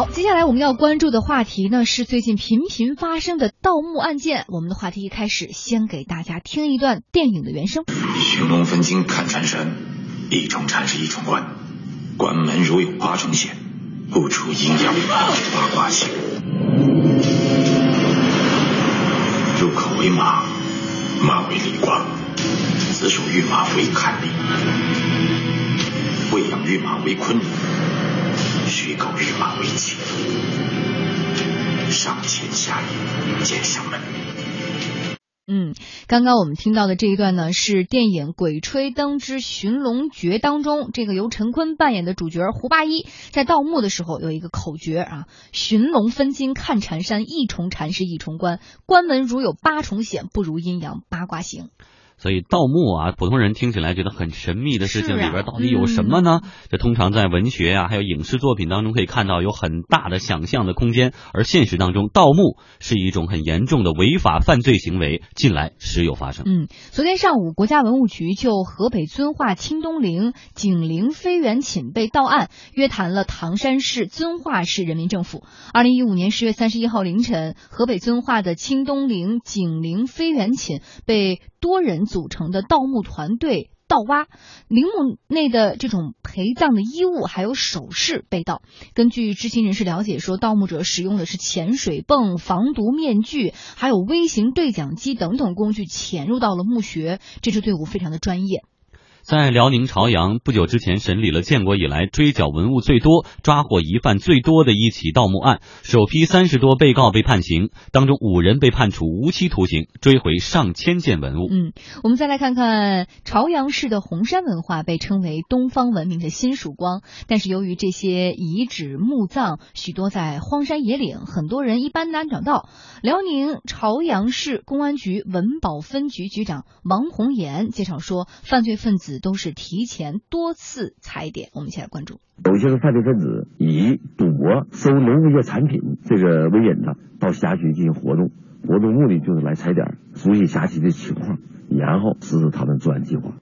好，接下来我们要关注的话题呢是最近频频发生的盗墓案件。我们的话题一开始，先给大家听一段电影的原声。寻龙分金看缠山，一重缠是一重关，关门如有八重险，不出阴阳八卦星。入口为马，马为离卦，子属玉马为坎离，未养玉马为坤离。虚构玉马为器，上乾下阴见上门。嗯，刚刚我们听到的这一段呢，是电影《鬼吹灯之寻龙诀》当中，这个由陈坤扮演的主角胡八一在盗墓的时候有一个口诀啊：寻龙分金看缠山，一重缠是一重关，关门如有八重险，不如阴阳八卦行。所以盗墓啊，普通人听起来觉得很神秘的事情，里边到底有什么呢？这通常在文学啊，还有影视作品当中可以看到有很大的想象的空间，而现实当中，盗墓是一种很严重的违法犯罪行为，近来时有发生。嗯，昨天上午，国家文物局就河北遵化清东陵景陵飞猿寝被盗案约谈了唐山市遵化市人民政府。二零一五年十月三十一号凌晨，河北遵化的清东陵景陵飞猿寝被多人。组成的盗墓团队盗挖陵墓内的这种陪葬的衣物，还有首饰被盗。根据知情人士了解说，盗墓者使用的是潜水泵、防毒面具，还有微型对讲机等等工具潜入到了墓穴。这支队伍非常的专业。在辽宁朝阳，不久之前审理了建国以来追缴文物最多、抓获疑犯最多的一起盗墓案，首批三十多被告被判刑，当中五人被判处无期徒刑，追回上千件文物。嗯，我们再来看看朝阳市的红山文化，被称为东方文明的新曙光，但是由于这些遗址墓葬许多在荒山野岭，很多人一般难找到。辽宁朝阳市公安局文保分局局长王红岩介绍说，犯罪分子。都是提前多次踩点，我们一起来关注。有些个犯罪分子以赌博、收农渔业产品这个为引的，到辖区进行活动，活动目的就是来踩点，熟悉辖区的情况，然后实施他们作案计划。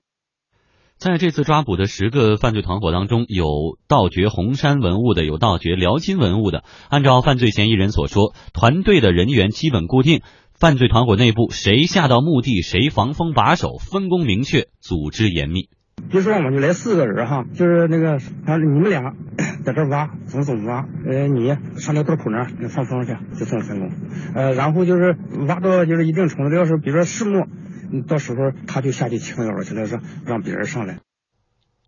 在这次抓捕的十个犯罪团伙当中，有盗掘红山文物的，有盗掘辽金文物的。按照犯罪嫌疑人所说，团队的人员基本固定。犯罪团伙内部谁下到墓地，谁防风把守，分工明确，组织严密。比如说，我们就来四个人哈，就是那个，啊，你们俩 在这挖，怎么怎么挖，呃，你上那道口那儿放风去，就这么分工。呃，然后就是挖到就是一定程度，要是比如说实木，到时候他就下去撑腰去了，说让别人上来。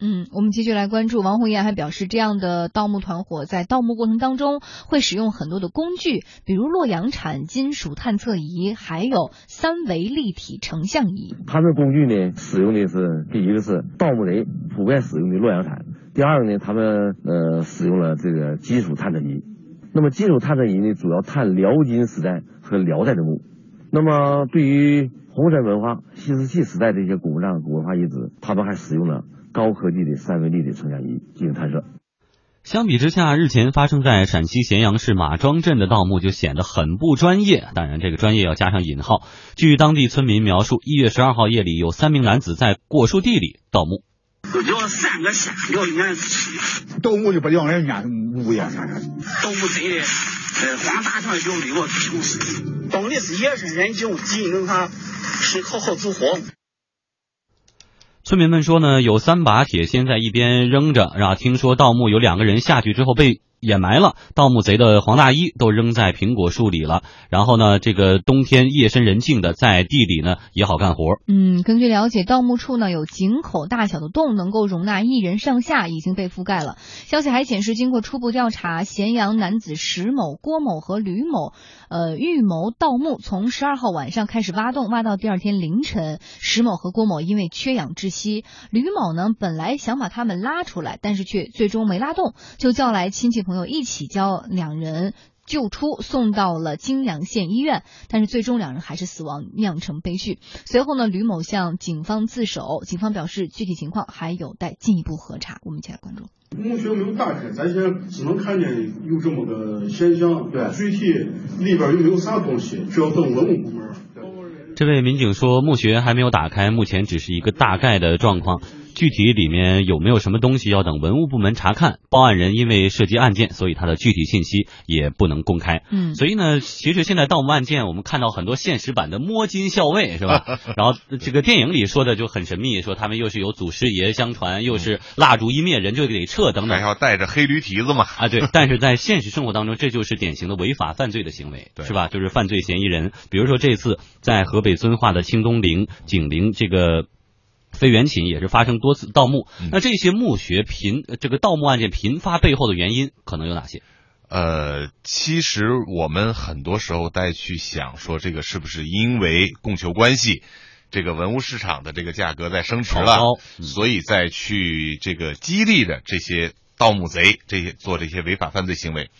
嗯，我们继续来关注。王红艳还表示，这样的盗墓团伙在盗墓过程当中会使用很多的工具，比如洛阳铲、金属探测仪，还有三维立体成像仪。他们工具呢，使用的是第一个是盗墓贼普遍使用的洛阳铲，第二个呢，他们呃使用了这个金属探测仪。那么金属探测仪呢，主要探辽金时代和辽代的墓。那么对于红山文化新石器时代的一些古墓葬、古文化遗址，他们还使用了。高科技的三维立体成像仪进行探测。相比之下，日前发生在陕西咸阳市马庄镇的盗墓就显得很不专业。当然，这个专业要加上引号。据当地村民描述，一月十二号夜里，有三名男子在果树地里盗墓。要三个下要演盗墓就不让人演屋呀，盗墓贼的，呃，光大上就六个平时，懂的是夜深人静，技能他是好好做活。村民们说呢，有三把铁锨在一边扔着，然后听说盗墓有两个人下去之后被。掩埋了盗墓贼的黄大衣都扔在苹果树里了。然后呢，这个冬天夜深人静的，在地里呢也好干活。嗯，根据了解，盗墓处呢有井口大小的洞，能够容纳一人上下，已经被覆盖了。消息还显示，经过初步调查，咸阳男子石某、郭某和吕某，呃，预谋盗墓，从十二号晚上开始挖洞，挖到第二天凌晨。石某和郭某因为缺氧窒息，吕某呢本来想把他们拉出来，但是却最终没拉动，就叫来亲戚朋友一起将两人救出，送到了金阳县医院，但是最终两人还是死亡，酿成悲剧。随后呢，吕某向警方自首，警方表示具体情况还有待进一步核查。我们一起来关注。墓穴没有打开，咱先只能看见有这么个现象，对，具体里边有没有啥东西，只要等文物部门。这位民警说，墓穴还没有打开，目前只是一个大概的状况。具体里面有没有什么东西要等文物部门查看。报案人因为涉及案件，所以他的具体信息也不能公开。嗯，所以呢，其实现在盗墓案件，我们看到很多现实版的摸金校尉，是吧？然后这个电影里说的就很神秘，说他们又是有祖师爷相传，又是蜡烛一灭人就得撤等等，还要带着黑驴蹄子嘛？啊，对。但是在现实生活当中，这就是典型的违法犯罪的行为，是吧？就是犯罪嫌疑人，比如说这次在河北遵化的清东陵、景陵这个。飞元寝也是发生多次盗墓，那这些墓穴频这个盗墓案件频发背后的原因可能有哪些？呃，其实我们很多时候再去想说，这个是不是因为供求关系，这个文物市场的这个价格在升值了，所以再去这个激励着这些盗墓贼这些做这些违法犯罪行为。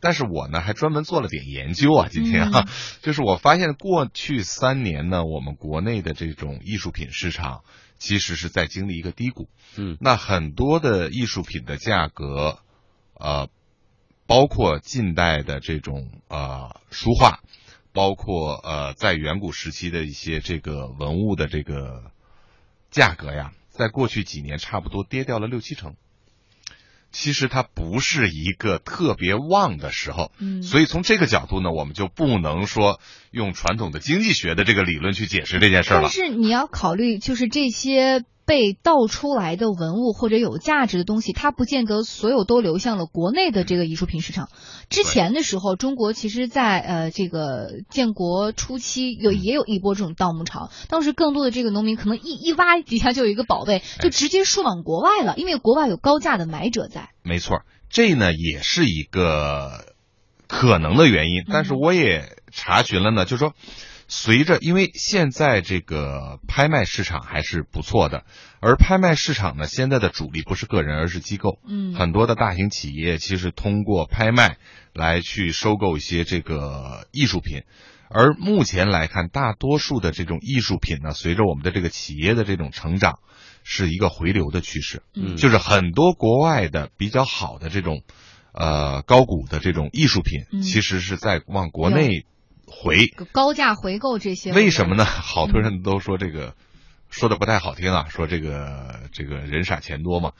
但是我呢还专门做了点研究啊，今天啊，就是我发现过去三年呢，我们国内的这种艺术品市场。其实是在经历一个低谷，嗯，那很多的艺术品的价格，呃，包括近代的这种呃书画，包括呃在远古时期的一些这个文物的这个价格呀，在过去几年差不多跌掉了六七成。其实它不是一个特别旺的时候，嗯，所以从这个角度呢，我们就不能说用传统的经济学的这个理论去解释这件事了。但是你要考虑，就是这些。被盗出来的文物或者有价值的东西，它不见得所有都流向了国内的这个艺术品市场。之前的时候，中国其实，在呃这个建国初期有也有一波这种盗墓潮。当时更多的这个农民可能一一挖底下就有一个宝贝，就直接输往国外了，因为国外有高价的买者在。没错，这呢也是一个可能的原因。但是我也查询了呢，就是说。随着，因为现在这个拍卖市场还是不错的，而拍卖市场呢，现在的主力不是个人，而是机构。嗯，很多的大型企业其实通过拍卖来去收购一些这个艺术品，而目前来看，大多数的这种艺术品呢，随着我们的这个企业的这种成长，是一个回流的趋势。嗯，就是很多国外的比较好的这种，呃，高古的这种艺术品，其实是在往国内。回高价回购这些，为什么呢？好多人都说这个说的不太好听啊，说这个这个人傻钱多嘛。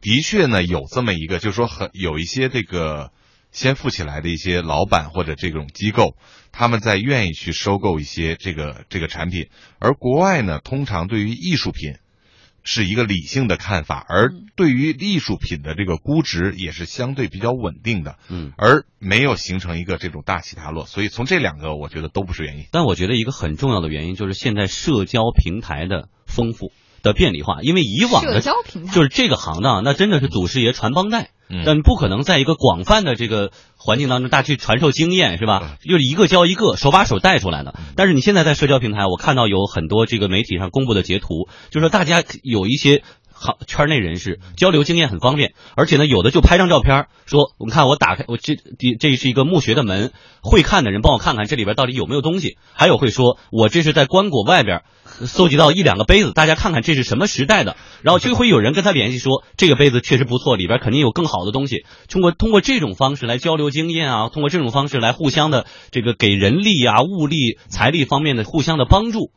的确呢，有这么一个，就是说很有一些这个先富起来的一些老板或者这种机构，他们在愿意去收购一些这个这个产品，而国外呢，通常对于艺术品。是一个理性的看法，而对于艺术品的这个估值也是相对比较稳定的，嗯，而没有形成一个这种大起大落，所以从这两个我觉得都不是原因。但我觉得一个很重要的原因就是现在社交平台的丰富的便利化，因为以往的社交平台就是这个行当，那真的是祖师爷传帮带。但不可能在一个广泛的这个环境当中，大家去传授经验，是吧？就是一个教一个，手把手带出来的。但是你现在在社交平台，我看到有很多这个媒体上公布的截图，就是说大家有一些好圈内人士交流经验很方便，而且呢，有的就拍张照片，说我们看我打开我这这是一个墓穴的门，会看的人帮我看看这里边到底有没有东西。还有会说我这是在棺椁外边。搜集到一两个杯子，大家看看这是什么时代的，然后就会有人跟他联系说这个杯子确实不错，里边肯定有更好的东西。通过通过这种方式来交流经验啊，通过这种方式来互相的这个给人力啊、物力、财力方面的互相的帮助。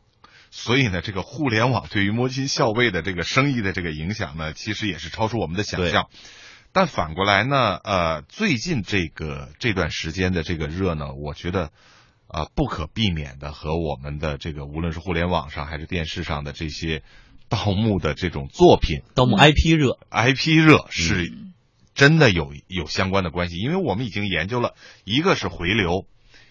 所以呢，这个互联网对于摸金校尉的这个生意的这个影响呢，其实也是超出我们的想象。但反过来呢，呃，最近这个这段时间的这个热呢，我觉得。啊，不可避免的和我们的这个，无论是互联网上还是电视上的这些盗墓的这种作品，盗墓 IP 热，IP 热是真的有有相关的关系，因为我们已经研究了一个是回流，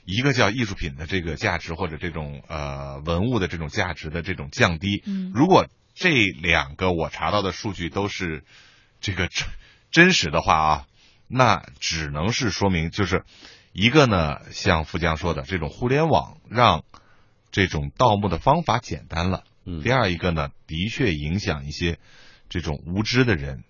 一个叫艺术品的这个价值或者这种呃文物的这种价值的这种降低。嗯，如果这两个我查到的数据都是这个真真实的话啊，那只能是说明就是。一个呢，像富江说的，这种互联网让这种盗墓的方法简单了。嗯。第二一个呢，的确影响一些这种无知的人，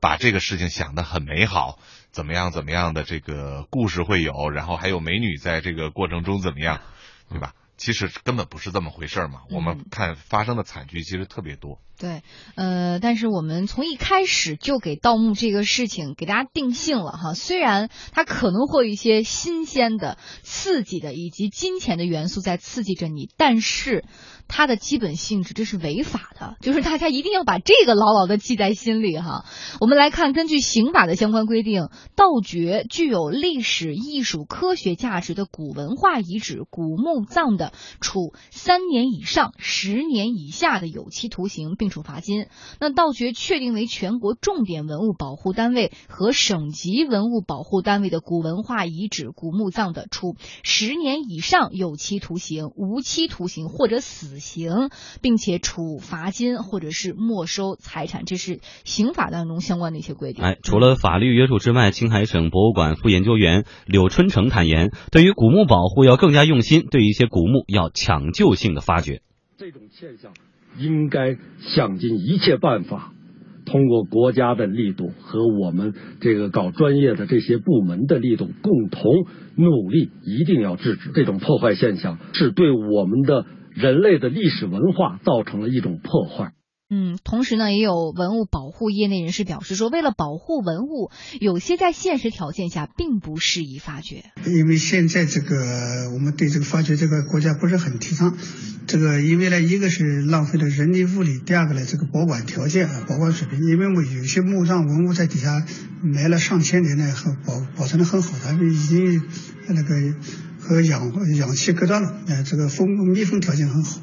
把这个事情想得很美好，怎么样怎么样的这个故事会有，然后还有美女在这个过程中怎么样，对吧？其实根本不是这么回事嘛。我们看发生的惨剧其实特别多。对，呃，但是我们从一开始就给盗墓这个事情给大家定性了哈，虽然它可能会有一些新鲜的、刺激的以及金钱的元素在刺激着你，但是它的基本性质这是违法的，就是大家一定要把这个牢牢的记在心里哈。我们来看，根据刑法的相关规定，盗掘具有历史、艺术、科学价值的古文化遗址、古墓葬的，处三年以上十年以下的有期徒刑，并处罚金。那盗掘确定为全国重点文物保护单位和省级文物保护单位的古文化遗址、古墓葬的，处十年以上有期徒刑、无期徒刑或者死刑，并且处罚金或者是没收财产。这是刑法当中相关的一些规定。哎，除了法律约束之外，青海省博物馆副研究员柳春成坦言，对于古墓保护要更加用心，对一些古墓要抢救性的发掘。这种现象。应该想尽一切办法，通过国家的力度和我们这个搞专业的这些部门的力度，共同努力，一定要制止这种破坏现象，是对我们的人类的历史文化造成了一种破坏。嗯，同时呢，也有文物保护业内人士表示说，为了保护文物，有些在现实条件下并不适宜发掘。因为现在这个我们对这个发掘这个国家不是很提倡，这个因为呢，一个是浪费了人力物力，第二个呢，这个保管条件啊，保管水平，因为我有些墓葬文物在底下埋了上千年呢，和保保存的很好，它已经那个和氧氧气隔断了，呃，这个封密封条件很好。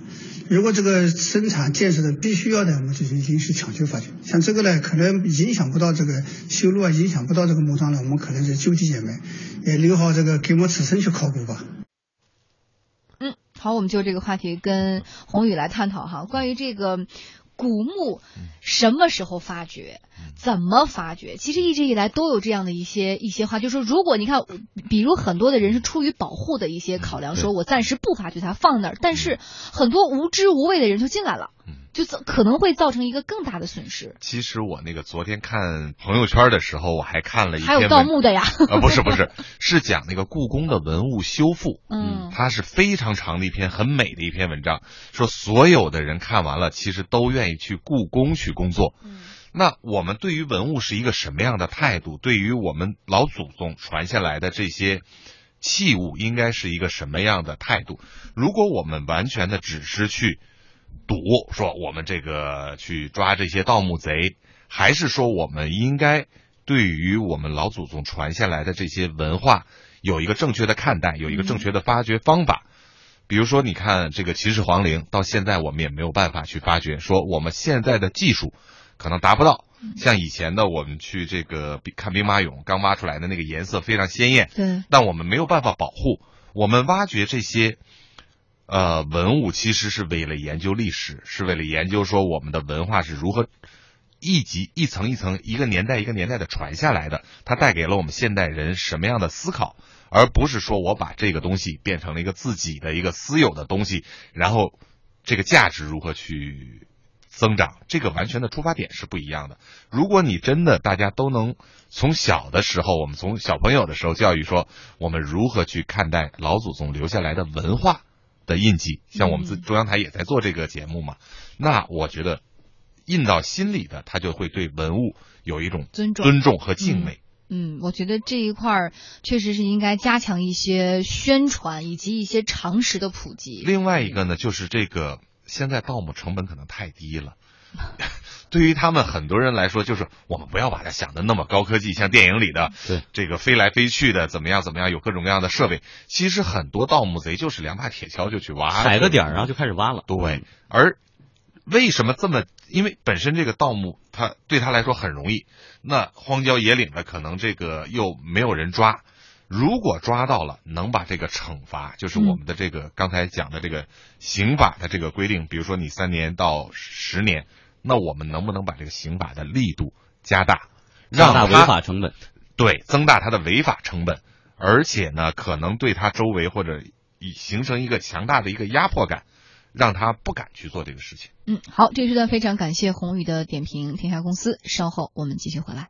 如果这个生产建设的必须要的，我们就进行去抢救发掘。像这个呢，可能影响不到这个修路啊，影响不到这个墓葬了，我们可能是就地掩埋，也留好这个给我们子孙去考古吧。嗯，好，我们就这个话题跟宏宇来探讨哈，关于这个。古墓什么时候发掘？怎么发掘？其实一直以来都有这样的一些一些话，就是说，如果你看，比如很多的人是出于保护的一些考量，说我暂时不发掘它，放那儿，但是很多无知无畏的人就进来了。就可能会造成一个更大的损失。其实我那个昨天看朋友圈的时候，我还看了一还有盗墓的呀？啊，不是不是，是讲那个故宫的文物修复。嗯，它是非常长的一篇很美的一篇文章，说所有的人看完了，其实都愿意去故宫去工作。嗯，那我们对于文物是一个什么样的态度？对于我们老祖宗传下来的这些器物，应该是一个什么样的态度？如果我们完全的只是去。赌说我们这个去抓这些盗墓贼，还是说我们应该对于我们老祖宗传下来的这些文化有一个正确的看待，有一个正确的发掘方法？比如说，你看这个秦始皇陵，到现在我们也没有办法去发掘，说我们现在的技术可能达不到，像以前的我们去这个看兵马俑，刚挖出来的那个颜色非常鲜艳，对，但我们没有办法保护，我们挖掘这些。呃，文物其实是为了研究历史，是为了研究说我们的文化是如何一级一层一层、一个年代一个年代的传下来的，它带给了我们现代人什么样的思考，而不是说我把这个东西变成了一个自己的一个私有的东西，然后这个价值如何去增长，这个完全的出发点是不一样的。如果你真的大家都能从小的时候，我们从小朋友的时候教育说，我们如何去看待老祖宗留下来的文化。的印记，像我们自中央台也在做这个节目嘛，那我觉得印到心里的，他就会对文物有一种尊重、尊重和敬畏。嗯，我觉得这一块儿确实是应该加强一些宣传以及一些常识的普及。另外一个呢，就是这个现在盗墓成本可能太低了。对于他们很多人来说，就是我们不要把它想的那么高科技，像电影里的对这个飞来飞去的怎么样怎么样，有各种各样的设备。其实很多盗墓贼就是两把铁锹就去挖，踩个点儿然后就开始挖了。对，而为什么这么？因为本身这个盗墓，他对他来说很容易。那荒郊野岭的，可能这个又没有人抓。如果抓到了，能把这个惩罚，就是我们的这个刚才讲的这个刑法的这个规定，比如说你三年到十年。那我们能不能把这个刑法的力度加大，让他违法成本？对，增大他的违法成本，而且呢，可能对他周围或者以形成一个强大的一个压迫感，让他不敢去做这个事情。嗯，好，这时段非常感谢宏宇的点评，天下公司，稍后我们继续回来。